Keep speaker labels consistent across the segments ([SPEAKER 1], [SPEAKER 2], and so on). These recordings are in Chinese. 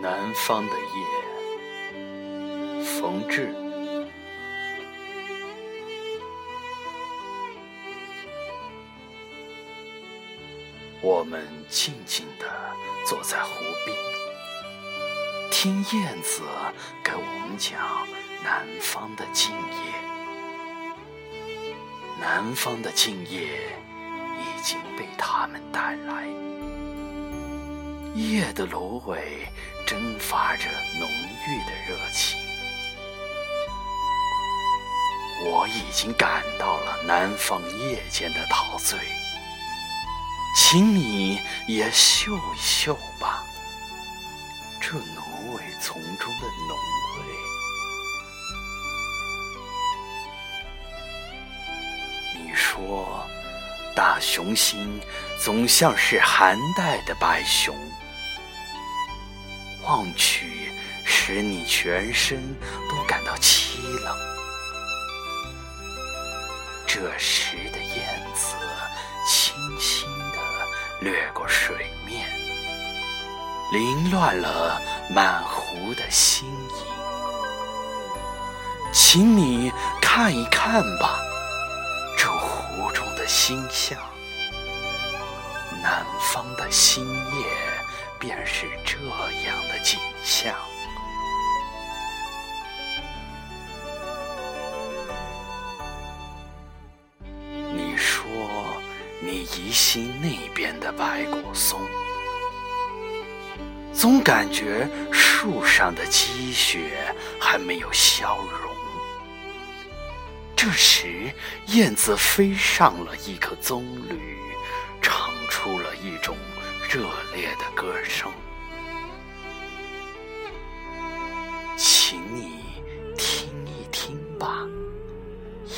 [SPEAKER 1] 南方的夜，冯至。我们静静地坐在湖边，听燕子给我们讲南方的静夜。南方的静夜已经被他们带来，夜的芦苇蒸发着浓郁的热情。我已经感到了南方夜间的陶醉。请你也嗅一嗅吧，这芦苇丛中的浓味。你说，大雄心总像是寒带的白熊，望去使你全身都感到凄冷。这时的燕子轻轻地。掠过水面，凌乱了满湖的星影。请你看一看吧，这湖中的星象。南方的星夜便是这样的景象。你说，你疑心那边的白果松，总感觉树上的积雪还没有消融。这时，燕子飞上了一棵棕榈，唱出了一种热生。请你听一听吧，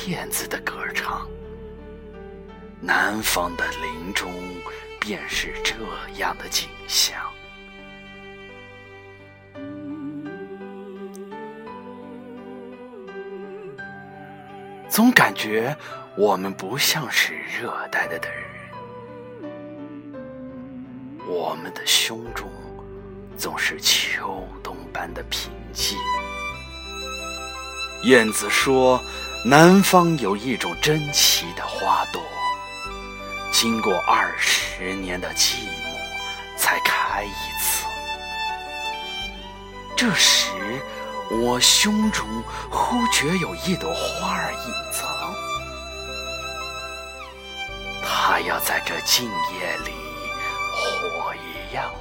[SPEAKER 1] 燕子的歌唱。南方的林中便是这样的景象，总感觉我们不像是热带的的人，我们的胸中总是秋冬般的平静。燕子说，南方有一种珍奇的花朵。经过二十年的寂寞，才开一次。这时，我胸中忽觉有一朵花儿隐藏，它要在这静夜里火一样。